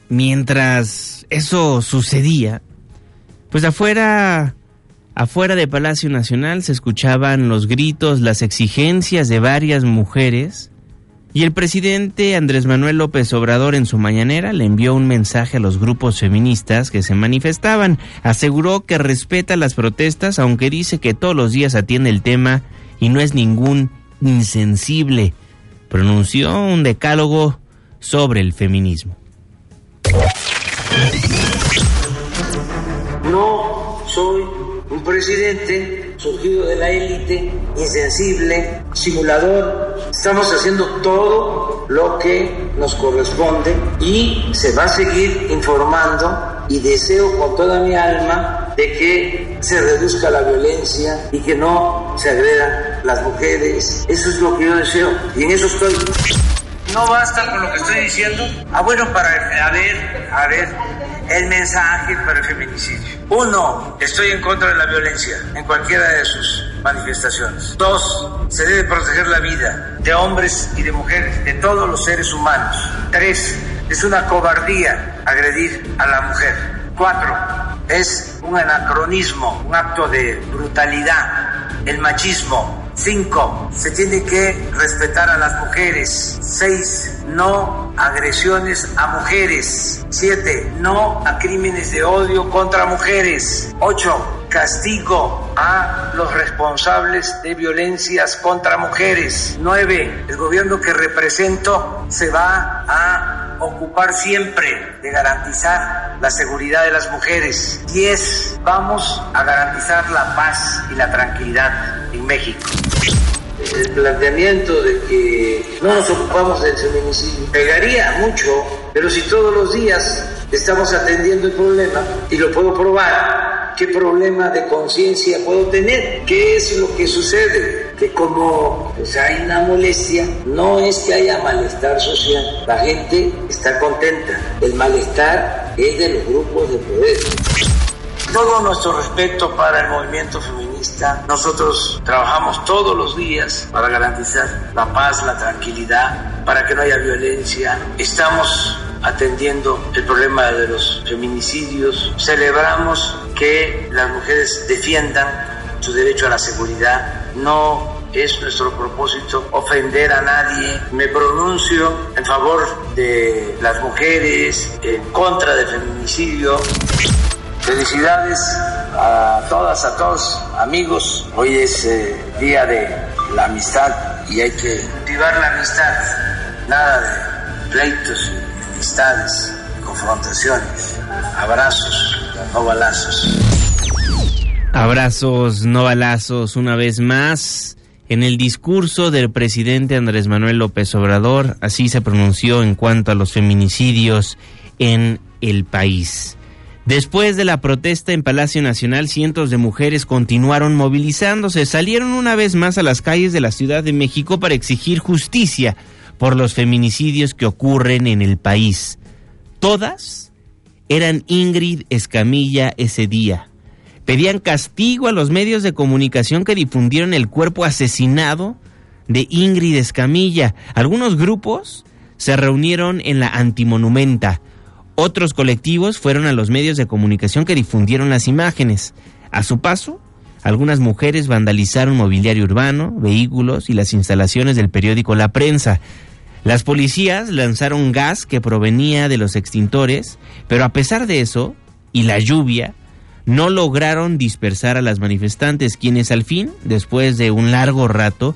mientras eso sucedía, pues afuera, afuera de Palacio Nacional se escuchaban los gritos, las exigencias de varias mujeres, y el presidente Andrés Manuel López Obrador en su mañanera le envió un mensaje a los grupos feministas que se manifestaban. Aseguró que respeta las protestas, aunque dice que todos los días atiende el tema y no es ningún insensible. Pronunció un decálogo sobre el feminismo. No soy un presidente surgido de la élite, insensible, simulador. Estamos haciendo todo lo que nos corresponde y se va a seguir informando y deseo con toda mi alma de que se reduzca la violencia y que no se agredan las mujeres. Eso es lo que yo deseo y en eso estoy. No basta con lo que estoy diciendo. Ah, bueno, para a ver, a ver, el mensaje para el feminicidio. Uno, estoy en contra de la violencia en cualquiera de sus manifestaciones. Dos, se debe proteger la vida de hombres y de mujeres, de todos los seres humanos. Tres, es una cobardía agredir a la mujer. Cuatro, es un anacronismo, un acto de brutalidad, el machismo. Cinco, se tiene que respetar a las mujeres. Seis, no agresiones a mujeres. Siete, no a crímenes de odio contra mujeres. Ocho, castigo a los responsables de violencias contra mujeres. Nueve, el gobierno que represento se va a ocupar siempre de garantizar la seguridad de las mujeres. 10. Vamos a garantizar la paz y la tranquilidad en México el planteamiento de que no nos ocupamos del feminicidio pegaría mucho, pero si todos los días estamos atendiendo el problema y lo puedo probar, ¿qué problema de conciencia puedo tener? ¿Qué es lo que sucede? Que como pues, hay una molestia, no es que haya malestar social, la gente está contenta, el malestar es de los grupos de poder. Todo nuestro respeto para el movimiento feminista. Nosotros trabajamos todos los días para garantizar la paz, la tranquilidad, para que no haya violencia. Estamos atendiendo el problema de los feminicidios. Celebramos que las mujeres defiendan su derecho a la seguridad. No es nuestro propósito ofender a nadie. Me pronuncio en favor de las mujeres, en contra del feminicidio. Felicidades a todas, a todos, amigos. Hoy es eh, día de la amistad y hay que cultivar la amistad. Nada de pleitos, amistades, confrontaciones. Abrazos, no balazos. Abrazos, no balazos, una vez más. En el discurso del presidente Andrés Manuel López Obrador, así se pronunció en cuanto a los feminicidios en el país. Después de la protesta en Palacio Nacional, cientos de mujeres continuaron movilizándose, salieron una vez más a las calles de la Ciudad de México para exigir justicia por los feminicidios que ocurren en el país. Todas eran Ingrid Escamilla ese día. Pedían castigo a los medios de comunicación que difundieron el cuerpo asesinado de Ingrid Escamilla. Algunos grupos se reunieron en la Antimonumenta otros colectivos fueron a los medios de comunicación que difundieron las imágenes. A su paso, algunas mujeres vandalizaron mobiliario urbano, vehículos y las instalaciones del periódico La Prensa. Las policías lanzaron gas que provenía de los extintores, pero a pesar de eso, y la lluvia, no lograron dispersar a las manifestantes, quienes al fin, después de un largo rato,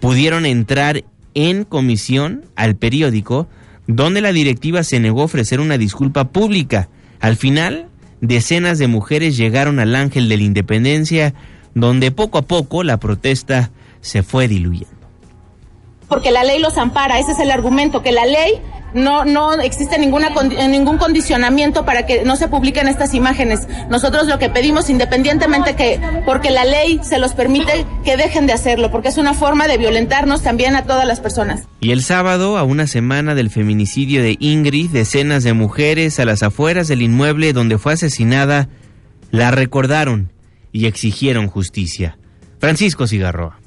pudieron entrar en comisión al periódico donde la directiva se negó a ofrecer una disculpa pública. Al final, decenas de mujeres llegaron al Ángel de la Independencia, donde poco a poco la protesta se fue diluyendo. Porque la ley los ampara, ese es el argumento, que la ley no, no existe ninguna, ningún condicionamiento para que no se publiquen estas imágenes. Nosotros lo que pedimos, independientemente que, porque la ley se los permite, que dejen de hacerlo, porque es una forma de violentarnos también a todas las personas. Y el sábado, a una semana del feminicidio de Ingrid, decenas de mujeres a las afueras del inmueble donde fue asesinada, la recordaron y exigieron justicia. Francisco Cigarroa.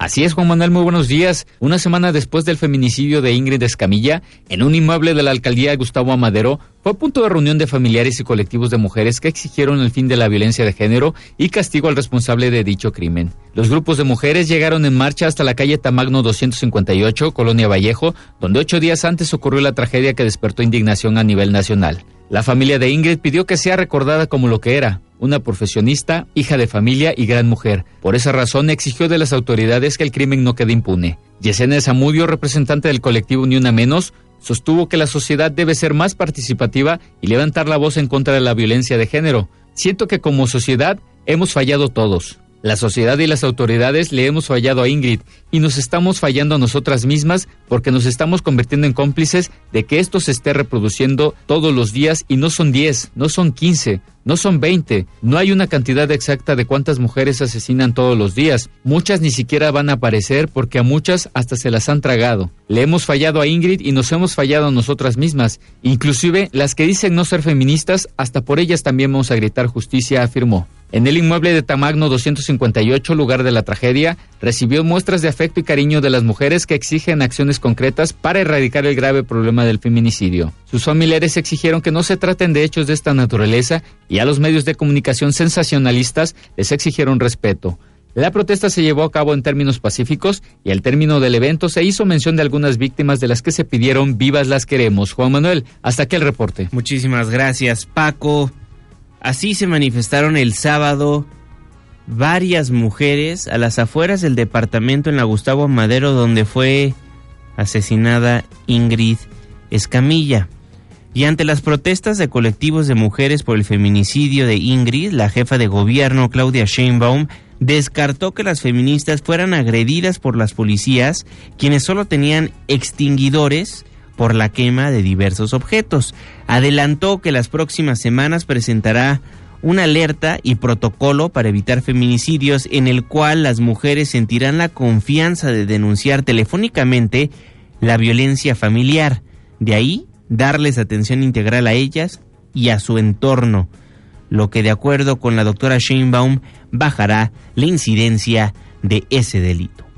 Así es, Juan Manuel, muy buenos días. Una semana después del feminicidio de Ingrid Escamilla, en un inmueble de la alcaldía de Gustavo Amadero, fue punto de reunión de familiares y colectivos de mujeres que exigieron el fin de la violencia de género y castigo al responsable de dicho crimen. Los grupos de mujeres llegaron en marcha hasta la calle Tamagno 258, Colonia Vallejo, donde ocho días antes ocurrió la tragedia que despertó indignación a nivel nacional. La familia de Ingrid pidió que sea recordada como lo que era, una profesionista, hija de familia y gran mujer. Por esa razón exigió de las autoridades que el crimen no quede impune. Yesenia Zamudio, representante del colectivo Ni Una Menos, sostuvo que la sociedad debe ser más participativa y levantar la voz en contra de la violencia de género. Siento que como sociedad hemos fallado todos. La sociedad y las autoridades le hemos fallado a Ingrid y nos estamos fallando a nosotras mismas porque nos estamos convirtiendo en cómplices de que esto se esté reproduciendo todos los días y no son 10, no son 15, no son 20, no hay una cantidad exacta de cuántas mujeres asesinan todos los días. Muchas ni siquiera van a aparecer porque a muchas hasta se las han tragado. Le hemos fallado a Ingrid y nos hemos fallado a nosotras mismas. Inclusive las que dicen no ser feministas, hasta por ellas también vamos a gritar justicia, afirmó. En el inmueble de Tamagno 258, lugar de la tragedia, recibió muestras de afecto y cariño de las mujeres que exigen acciones concretas para erradicar el grave problema del feminicidio. Sus familiares exigieron que no se traten de hechos de esta naturaleza y a los medios de comunicación sensacionalistas les exigieron respeto. La protesta se llevó a cabo en términos pacíficos y al término del evento se hizo mención de algunas víctimas de las que se pidieron vivas las queremos. Juan Manuel, hasta aquí el reporte. Muchísimas gracias, Paco. Así se manifestaron el sábado varias mujeres a las afueras del departamento en la Gustavo Madero donde fue asesinada Ingrid Escamilla. Y ante las protestas de colectivos de mujeres por el feminicidio de Ingrid, la jefa de gobierno Claudia Sheinbaum descartó que las feministas fueran agredidas por las policías, quienes solo tenían extinguidores por la quema de diversos objetos. Adelantó que las próximas semanas presentará una alerta y protocolo para evitar feminicidios en el cual las mujeres sentirán la confianza de denunciar telefónicamente la violencia familiar. De ahí darles atención integral a ellas y a su entorno, lo que de acuerdo con la doctora Sheinbaum bajará la incidencia de ese delito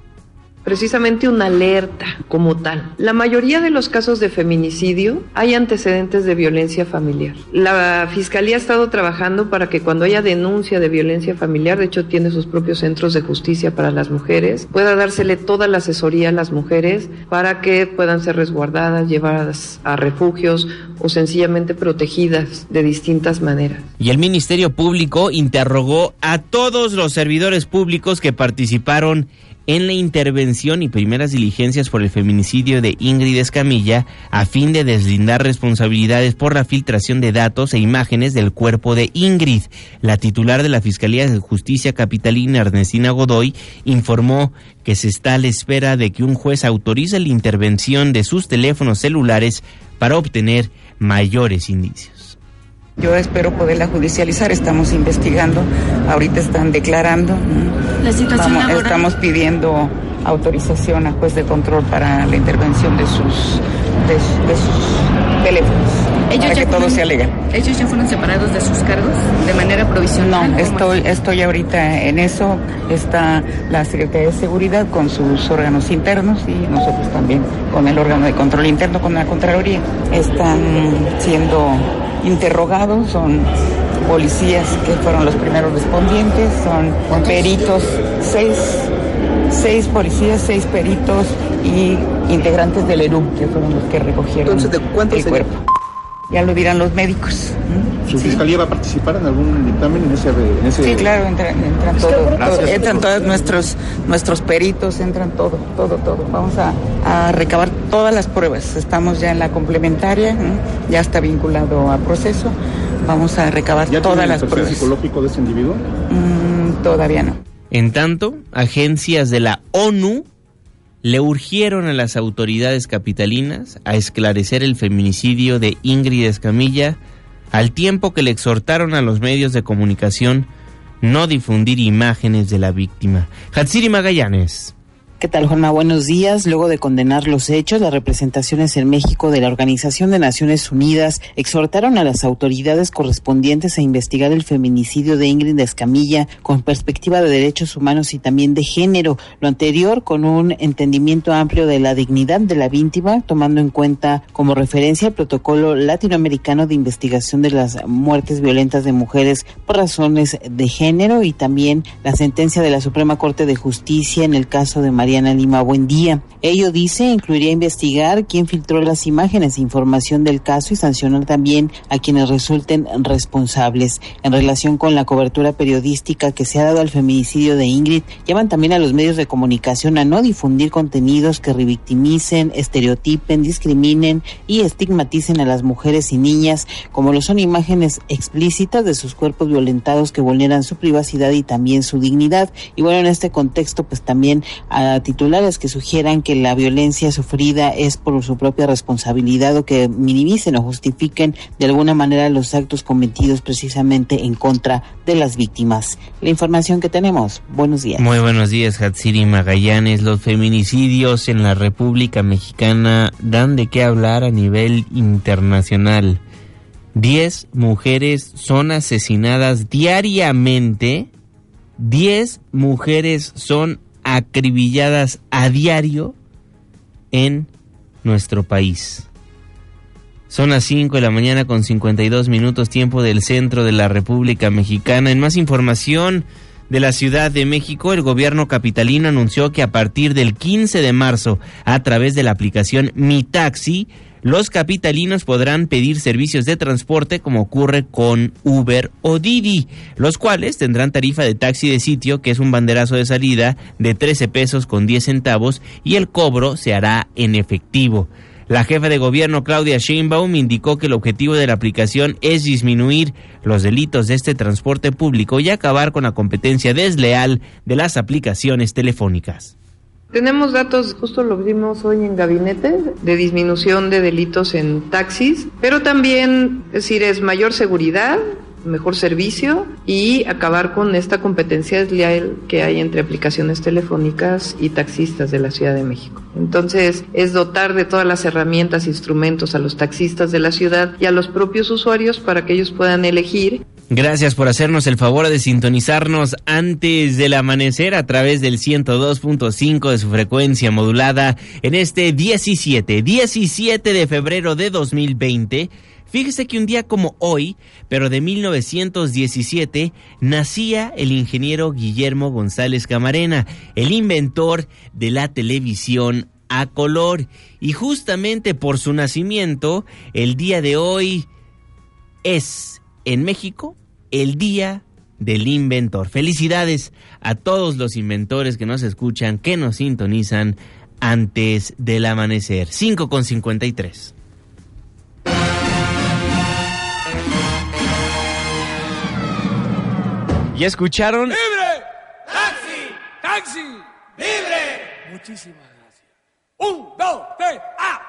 precisamente una alerta como tal. La mayoría de los casos de feminicidio hay antecedentes de violencia familiar. La Fiscalía ha estado trabajando para que cuando haya denuncia de violencia familiar, de hecho tiene sus propios centros de justicia para las mujeres, pueda dársele toda la asesoría a las mujeres para que puedan ser resguardadas, llevadas a refugios o sencillamente protegidas de distintas maneras. Y el Ministerio Público interrogó a todos los servidores públicos que participaron en la intervención y primeras diligencias por el feminicidio de Ingrid Escamilla a fin de deslindar responsabilidades por la filtración de datos e imágenes del cuerpo de Ingrid. La titular de la Fiscalía de Justicia Capitalina, Ernestina Godoy, informó que se está a la espera de que un juez autorice la intervención de sus teléfonos celulares para obtener mayores indicios. Yo espero poderla judicializar, estamos investigando, ahorita están declarando. La situación estamos pidiendo autorización a juez de control para la intervención de sus, de, sus teléfonos. Ellos para que todo sea legal. ¿Ellos ya fueron separados de sus cargos de manera provisional? No, estoy, estoy ahorita en eso. Está la Secretaría de Seguridad con sus órganos internos y nosotros también con el órgano de control interno, con la Contraloría. Están siendo interrogados, son policías que fueron los primeros respondientes, son peritos, seis, seis policías, seis peritos y integrantes del ERUM que fueron los que recogieron Entonces, ¿de el cuerpo. Ya lo dirán los médicos. ¿Su fiscalía va a participar en algún dictamen en ese, en ese... Sí, claro, entran, entran todo, entran todos nuestros nuestros peritos, entran todo, todo, todo. Vamos a, a recabar todas las pruebas. Estamos ya en la complementaria, ya está vinculado a proceso. Vamos a recabar todas las pruebas. psicológico de ese individuo? Mm, todavía no. En tanto, agencias de la ONU le urgieron a las autoridades capitalinas a esclarecer el feminicidio de Ingrid Escamilla, al tiempo que le exhortaron a los medios de comunicación no difundir imágenes de la víctima. Hatsiri Magallanes. ¿Qué tal, Juanma? Buenos días. Luego de condenar los hechos, las representaciones en México de la Organización de Naciones Unidas exhortaron a las autoridades correspondientes a investigar el feminicidio de Ingrid Escamilla con perspectiva de derechos humanos y también de género. Lo anterior con un entendimiento amplio de la dignidad de la víctima, tomando en cuenta como referencia el protocolo latinoamericano de investigación de las muertes violentas de mujeres por razones de género y también la sentencia de la Suprema Corte de Justicia en el caso de María Diana Lima Buen Día. Ello dice incluiría investigar quién filtró las imágenes e información del caso y sancionar también a quienes resulten responsables. En relación con la cobertura periodística que se ha dado al feminicidio de Ingrid, llaman también a los medios de comunicación a no difundir contenidos que revictimicen, estereotipen, discriminen y estigmaticen a las mujeres y niñas, como lo son imágenes explícitas de sus cuerpos violentados que vulneran su privacidad y también su dignidad. Y bueno, en este contexto, pues también a titulares que sugieran que la violencia sufrida es por su propia responsabilidad o que minimicen o justifiquen de alguna manera los actos cometidos precisamente en contra de las víctimas. La información que tenemos. Buenos días. Muy buenos días, Hatsiri Magallanes. Los feminicidios en la República Mexicana dan de qué hablar a nivel internacional. Diez mujeres son asesinadas diariamente. Diez mujeres son acribilladas a diario en nuestro país. Son las 5 de la mañana con 52 minutos tiempo del centro de la República Mexicana. En más información de la Ciudad de México, el gobierno capitalino anunció que a partir del 15 de marzo, a través de la aplicación Mi Taxi, los capitalinos podrán pedir servicios de transporte como ocurre con Uber o Didi, los cuales tendrán tarifa de taxi de sitio, que es un banderazo de salida de 13 pesos con 10 centavos y el cobro se hará en efectivo. La jefa de gobierno Claudia Sheinbaum indicó que el objetivo de la aplicación es disminuir los delitos de este transporte público y acabar con la competencia desleal de las aplicaciones telefónicas. Tenemos datos, justo lo vimos hoy en gabinete, de disminución de delitos en taxis, pero también, es decir, es mayor seguridad, mejor servicio y acabar con esta competencia desleal que hay entre aplicaciones telefónicas y taxistas de la Ciudad de México. Entonces, es dotar de todas las herramientas instrumentos a los taxistas de la ciudad y a los propios usuarios para que ellos puedan elegir Gracias por hacernos el favor de sintonizarnos antes del amanecer a través del 102.5 de su frecuencia modulada en este 17, 17 de febrero de 2020. Fíjese que un día como hoy, pero de 1917, nacía el ingeniero Guillermo González Camarena, el inventor de la televisión a color. Y justamente por su nacimiento, el día de hoy es en México el Día del Inventor. Felicidades a todos los inventores que nos escuchan, que nos sintonizan antes del amanecer. 5 con 53. ¿Ya escucharon? ¡Libre! ¡Taxi! ¡Taxi! ¡Libre! Muchísimas gracias. Un, dos, tres, ¡ah!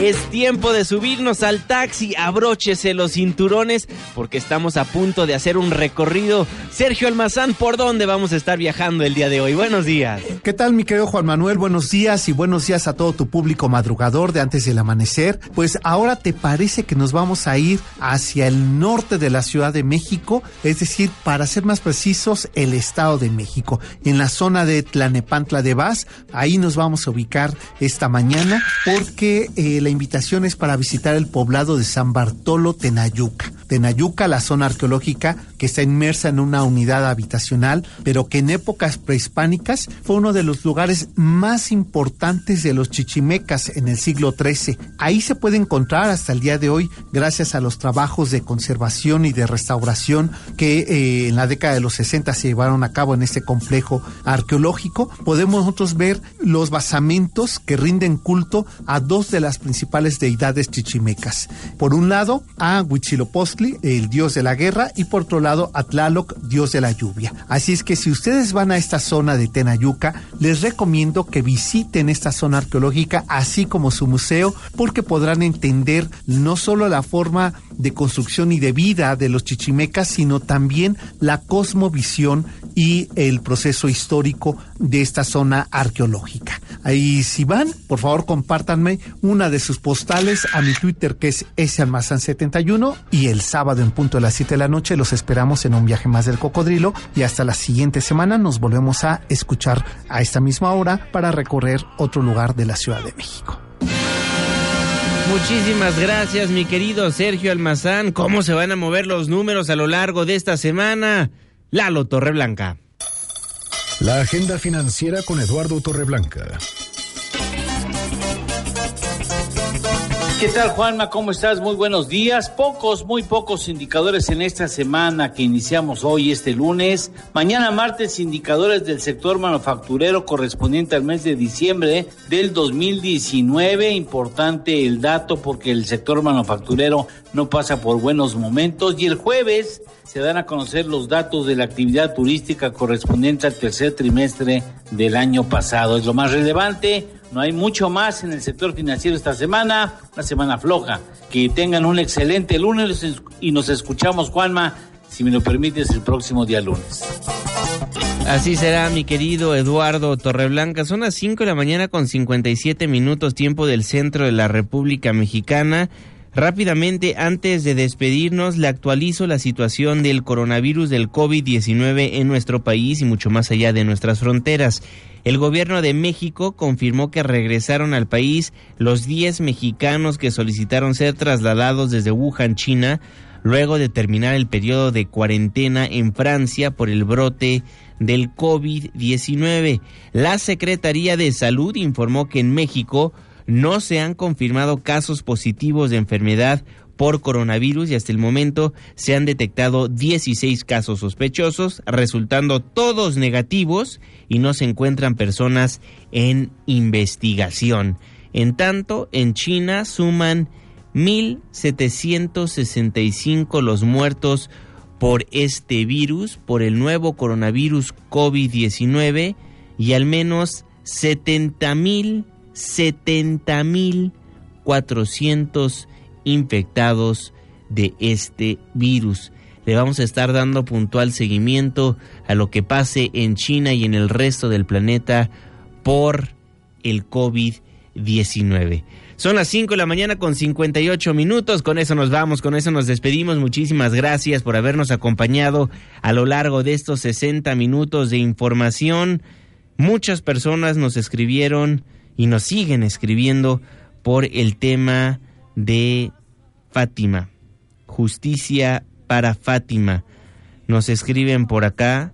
Es tiempo de subirnos al taxi. Abróchese los cinturones porque estamos a punto de hacer un recorrido. Sergio Almazán, ¿por dónde vamos a estar viajando el día de hoy? Buenos días. ¿Qué tal, mi querido Juan Manuel? Buenos días y buenos días a todo tu público madrugador de antes del amanecer. Pues ahora te parece que nos vamos a ir hacia el norte de la Ciudad de México, es decir, para ser más precisos, el Estado de México. En la zona de Tlanepantla de Vaz, ahí nos vamos a ubicar esta mañana porque eh, la invitación es para visitar el poblado de San Bartolo Tenayuca. Tenayuca, la zona arqueológica que está inmersa en una unidad habitacional, pero que en épocas prehispánicas fue uno de los lugares más importantes de los chichimecas en el siglo XIII. Ahí se puede encontrar hasta el día de hoy, gracias a los trabajos de conservación y de restauración que eh, en la década de los 60 se llevaron a cabo en este complejo arqueológico, podemos nosotros ver los basamentos que rinden culto a dos de las principales deidades chichimecas. Por un lado, a Huitzilopochtli, el dios de la guerra, y por otro lado, a Tlaloc, dios de la lluvia. Así es que si ustedes van a esta zona de Tenayuca, les recomiendo que visiten esta zona arqueológica, así como su museo, porque podrán entender no solo la forma de construcción y de vida de los chichimecas, sino también la cosmovisión y el proceso histórico de esta zona arqueológica. Ahí si van, por favor compártanme una de sus postales a mi Twitter que es salmazán71 y el sábado en punto de las 7 de la noche los esperamos en un viaje más del cocodrilo y hasta la siguiente semana nos volvemos a escuchar a esta misma hora para recorrer otro lugar de la Ciudad de México. Muchísimas gracias, mi querido Sergio Almazán. ¿Cómo se van a mover los números a lo largo de esta semana? Lalo Torreblanca. La agenda financiera con Eduardo Torreblanca. ¿Qué tal, Juanma? ¿Cómo estás? Muy buenos días. Pocos, muy pocos indicadores en esta semana que iniciamos hoy, este lunes. Mañana martes, indicadores del sector manufacturero correspondiente al mes de diciembre del 2019. Importante el dato porque el sector manufacturero no pasa por buenos momentos. Y el jueves se dan a conocer los datos de la actividad turística correspondiente al tercer trimestre del año pasado. Es lo más relevante. No hay mucho más en el sector financiero esta semana, una semana floja. Que tengan un excelente lunes y nos escuchamos, Juanma, si me lo permites, el próximo día lunes. Así será, mi querido Eduardo Torreblanca. Son las 5 de la mañana con 57 minutos tiempo del centro de la República Mexicana. Rápidamente, antes de despedirnos, le actualizo la situación del coronavirus del COVID-19 en nuestro país y mucho más allá de nuestras fronteras. El gobierno de México confirmó que regresaron al país los 10 mexicanos que solicitaron ser trasladados desde Wuhan, China, luego de terminar el periodo de cuarentena en Francia por el brote del COVID-19. La Secretaría de Salud informó que en México no se han confirmado casos positivos de enfermedad por coronavirus y hasta el momento se han detectado 16 casos sospechosos, resultando todos negativos y no se encuentran personas en investigación. En tanto, en China suman 1.765 los muertos por este virus, por el nuevo coronavirus COVID-19 y al menos 70.000, 70.400 infectados de este virus. Le vamos a estar dando puntual seguimiento a lo que pase en China y en el resto del planeta por el COVID-19. Son las 5 de la mañana con 58 minutos. Con eso nos vamos, con eso nos despedimos. Muchísimas gracias por habernos acompañado a lo largo de estos 60 minutos de información. Muchas personas nos escribieron y nos siguen escribiendo por el tema de Fátima. Justicia para Fátima. Nos escriben por acá.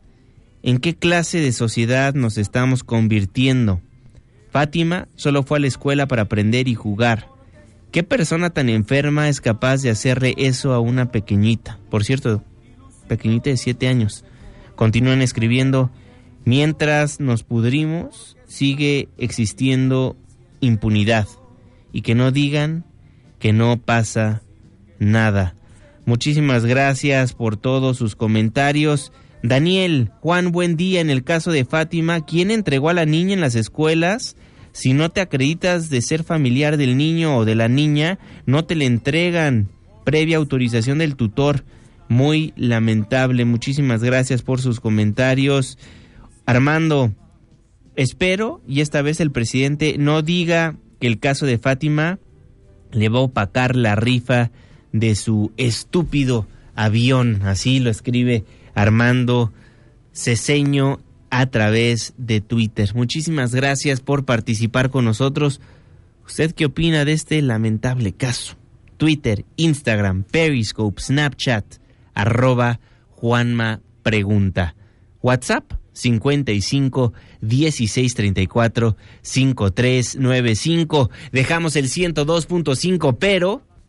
¿En qué clase de sociedad nos estamos convirtiendo? Fátima solo fue a la escuela para aprender y jugar. ¿Qué persona tan enferma es capaz de hacerle eso a una pequeñita? Por cierto, pequeñita de siete años. Continúan escribiendo, mientras nos pudrimos, sigue existiendo impunidad. Y que no digan que no pasa nada. Muchísimas gracias por todos sus comentarios. Daniel, Juan, buen día. En el caso de Fátima, ¿quién entregó a la niña en las escuelas? Si no te acreditas de ser familiar del niño o de la niña, no te le entregan previa autorización del tutor. Muy lamentable. Muchísimas gracias por sus comentarios. Armando, espero y esta vez el presidente no diga que el caso de Fátima le va a opacar la rifa de su estúpido avión. Así lo escribe Armando Ceseño a través de Twitter. Muchísimas gracias por participar con nosotros. ¿Usted qué opina de este lamentable caso? Twitter, Instagram, Periscope, Snapchat, arroba Juanma Pregunta. WhatsApp 55 16 34 5395. Dejamos el 102.5, pero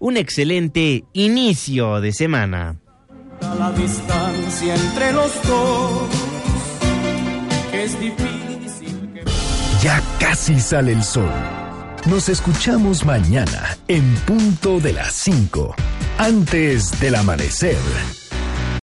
un excelente inicio de semana. La distancia entre los dos, que es difícil. Que... Ya casi sale el sol. Nos escuchamos mañana en punto de las 5, antes del amanecer.